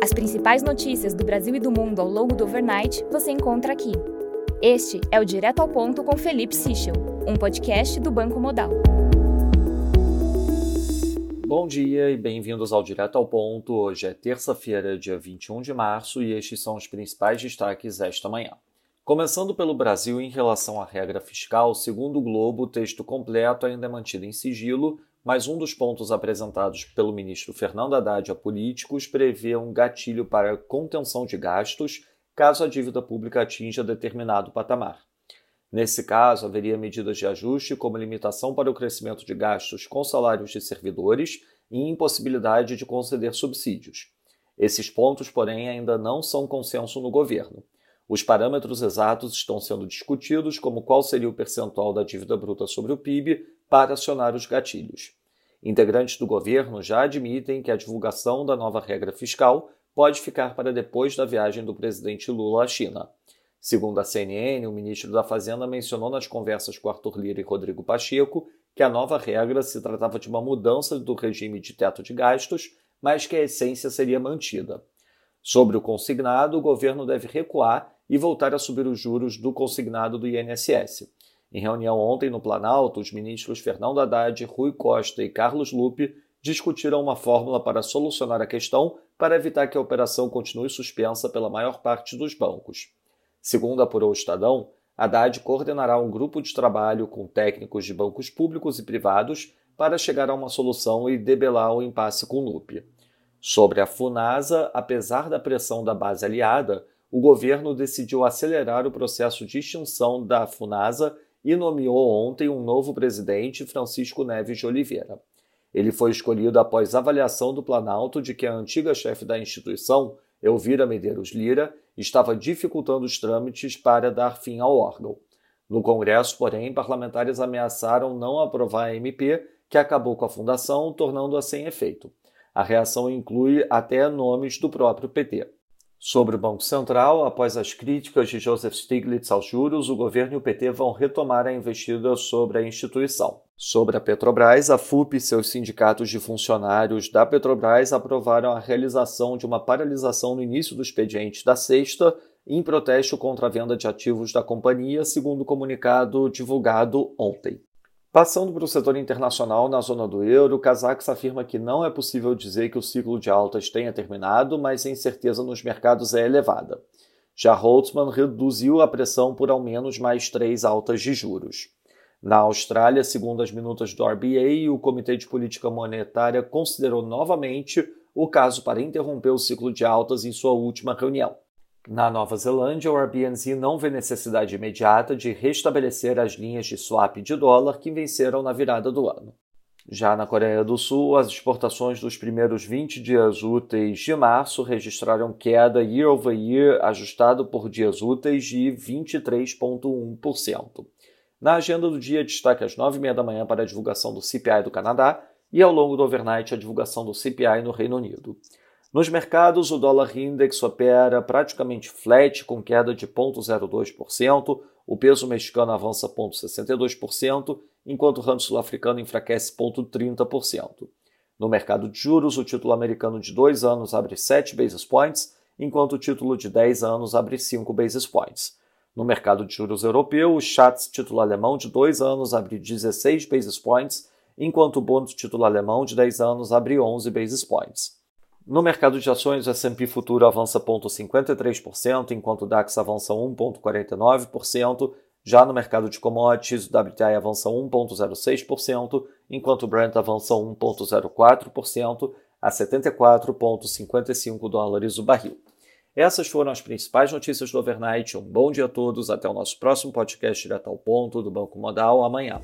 As principais notícias do Brasil e do mundo ao longo do overnight você encontra aqui. Este é o Direto ao Ponto com Felipe Sichel, um podcast do Banco Modal. Bom dia e bem-vindos ao Direto ao Ponto. Hoje é terça-feira, dia 21 de março, e estes são os principais destaques esta manhã. Começando pelo Brasil em relação à regra fiscal, segundo o Globo, o texto completo ainda é mantido em sigilo, mas um dos pontos apresentados pelo ministro Fernando Haddad a políticos prevê um gatilho para contenção de gastos caso a dívida pública atinja determinado patamar. Nesse caso, haveria medidas de ajuste, como limitação para o crescimento de gastos com salários de servidores e impossibilidade de conceder subsídios. Esses pontos, porém, ainda não são consenso no governo. Os parâmetros exatos estão sendo discutidos, como qual seria o percentual da dívida bruta sobre o PIB para acionar os gatilhos. Integrantes do governo já admitem que a divulgação da nova regra fiscal pode ficar para depois da viagem do presidente Lula à China. Segundo a CNN, o ministro da Fazenda mencionou nas conversas com Arthur Lira e Rodrigo Pacheco que a nova regra se tratava de uma mudança do regime de teto de gastos, mas que a essência seria mantida. Sobre o consignado, o governo deve recuar e voltar a subir os juros do consignado do INSS. Em reunião ontem no Planalto, os ministros Fernando Haddad, Rui Costa e Carlos Lupe discutiram uma fórmula para solucionar a questão para evitar que a operação continue suspensa pela maior parte dos bancos. Segundo apurou o Estadão, Haddad coordenará um grupo de trabalho com técnicos de bancos públicos e privados para chegar a uma solução e debelar o impasse com Lupe. Sobre a Funasa, apesar da pressão da base aliada, o governo decidiu acelerar o processo de extinção da FUNASA e nomeou ontem um novo presidente, Francisco Neves de Oliveira. Ele foi escolhido após avaliação do Planalto de que a antiga chefe da instituição, Elvira Medeiros Lira, estava dificultando os trâmites para dar fim ao órgão. No Congresso, porém, parlamentares ameaçaram não aprovar a MP, que acabou com a fundação, tornando-a sem efeito. A reação inclui até nomes do próprio PT. Sobre o Banco Central, após as críticas de Joseph Stiglitz aos juros, o governo e o PT vão retomar a investida sobre a instituição. Sobre a Petrobras, a FUP e seus sindicatos de funcionários da Petrobras aprovaram a realização de uma paralisação no início do expediente da sexta, em protesto contra a venda de ativos da companhia, segundo o comunicado divulgado ontem. Passando para o setor internacional na zona do euro, o Kazakhs afirma que não é possível dizer que o ciclo de altas tenha terminado, mas a incerteza nos mercados é elevada. Já Holtzman reduziu a pressão por ao menos mais três altas de juros. Na Austrália, segundo as minutas do RBA, o Comitê de Política Monetária considerou novamente o caso para interromper o ciclo de altas em sua última reunião. Na Nova Zelândia, o Airbnb não vê necessidade imediata de restabelecer as linhas de swap de dólar que venceram na virada do ano. Já na Coreia do Sul, as exportações dos primeiros 20 dias úteis de março registraram queda year over year ajustado por dias úteis de 23,1%. Na agenda do dia, destaque às 9h30 da manhã para a divulgação do CPI do Canadá e ao longo do overnight a divulgação do CPI no Reino Unido. Nos mercados, o dólar index opera praticamente flat, com queda de 0,02%, o peso mexicano avança 0,62%, enquanto o rand sul-africano enfraquece 0,30%. No mercado de juros, o título americano de 2 anos abre 7 basis points, enquanto o título de 10 anos abre 5 basis points. No mercado de juros europeu, o Schatz título alemão de 2 anos abre 16 basis points, enquanto o Bund título alemão de 10 anos abre 11 basis points. No mercado de ações, o S&P futuro avança 0,53%, enquanto o DAX avança 1,49%. Já no mercado de commodities, o WTI avança 1,06%, enquanto o Brent avança 1,04% a 74,55 dólares o barril. Essas foram as principais notícias do overnight. Um bom dia a todos. Até o nosso próximo podcast direto ao ponto do Banco Modal amanhã.